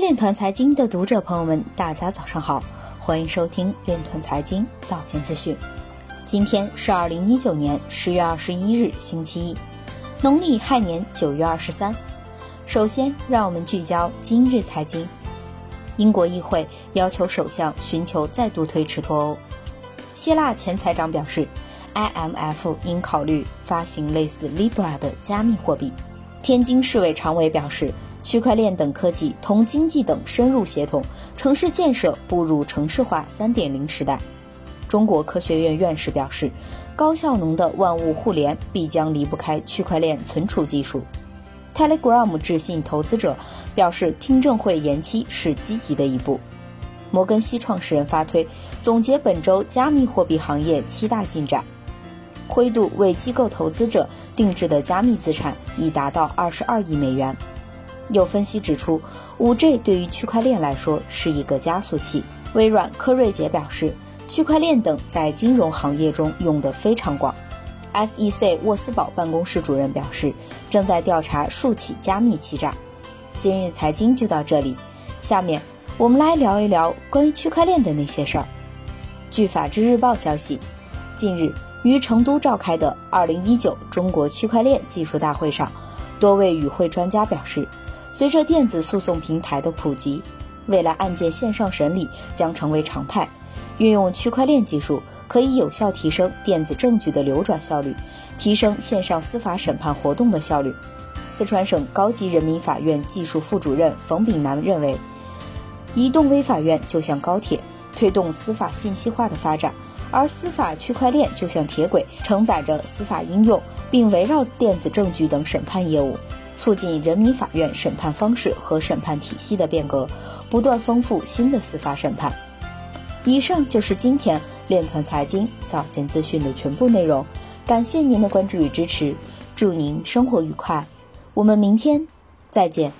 链团财经的读者朋友们，大家早上好，欢迎收听链团财经早间资讯。今天是二零一九年十月二十一日，星期一，农历亥年九月二十三。首先，让我们聚焦今日财经。英国议会要求首相寻求再度推迟脱欧。希腊前财长表示，IMF 应考虑发行类似 Libra 的加密货币。天津市委常委表示。区块链等科技同经济等深入协同，城市建设步入城市化3.0时代。中国科学院院士表示，高效能的万物互联必将离不开区块链存储技术。Telegram 致信投资者表示，听证会延期是积极的一步。摩根西创始人发推总结本周加密货币行业七大进展。灰度为机构投资者定制的加密资产已达到22亿美元。有分析指出，5G 对于区块链来说是一个加速器。微软柯瑞杰表示，区块链等在金融行业中用得非常广。SEC 沃斯堡办公室主任表示，正在调查数起加密欺诈。今日财经就到这里，下面我们来聊一聊关于区块链的那些事儿。据法制日报消息，近日于成都召开的2019中国区块链技术大会上，多位与会专家表示。随着电子诉讼平台的普及，未来案件线上审理将成为常态。运用区块链技术可以有效提升电子证据的流转效率，提升线上司法审判活动的效率。四川省高级人民法院技术副主任冯炳南认为，移动微法院就像高铁，推动司法信息化的发展；而司法区块链就像铁轨，承载着司法应用，并围绕电子证据等审判业务。促进人民法院审判方式和审判体系的变革，不断丰富新的司法审判。以上就是今天链团财经早间资讯的全部内容，感谢您的关注与支持，祝您生活愉快，我们明天再见。